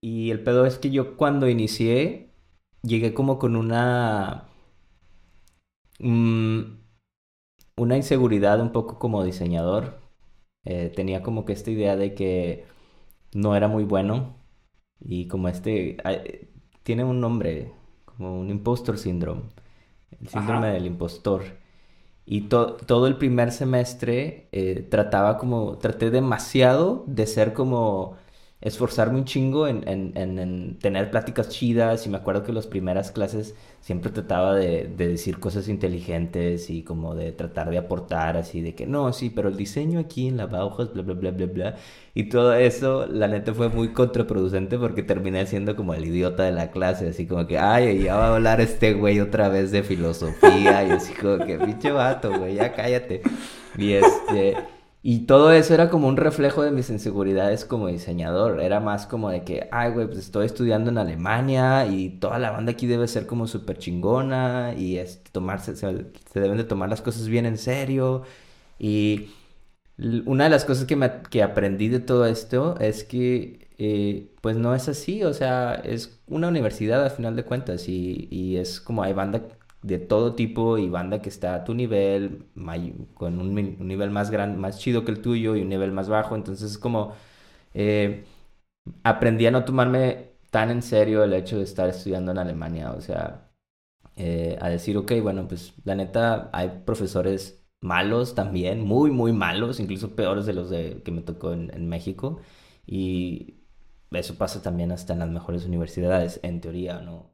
y el pedo es que yo cuando inicié, llegué como con una... mm, una inseguridad un poco como diseñador. Eh, tenía como que esta idea de que no era muy bueno y como este... ay, tiene un nombre, como un impostor syndrome, el síndrome Ajá. del impostor. Y to- todo el primer semestre eh, trataba como, traté demasiado de ser como, esforzarme un chingo en, en, en, en tener pláticas chidas y me acuerdo que las primeras clases siempre trataba de, de decir cosas inteligentes y como de tratar de aportar así de que no, sí, pero el diseño aquí en la Bauhaus, bla, bla, bla, bla, bla. Y todo eso, la neta fue muy contraproducente porque terminé siendo como el idiota de la clase, así como que, ay, ya va a hablar este güey otra vez de filosofía y así como que, pinche vato, güey, ya cállate. Y este, y todo eso era como un reflejo de mis inseguridades como diseñador, era más como de que, ay, güey, pues estoy estudiando en Alemania y toda la banda aquí debe ser como súper chingona y este, tomarse, se, deben de tomar las cosas bien en serio y... Una de las cosas que, me, que aprendí de todo esto es que eh, pues no es así, o sea, es una universidad al final de cuentas y, y es como hay banda de todo tipo y banda que está a tu nivel, con un, nivel más grande, más chido que el tuyo y un nivel más bajo, entonces es como eh, aprendí a no tomarme tan en serio el hecho de estar estudiando en Alemania, o sea eh, a decir, ok, bueno, pues la neta hay profesores malos también, muy, muy malos, incluso peores de los que me tocó en, en México. Y eso pasa también hasta en las mejores universidades, en teoría, ¿no?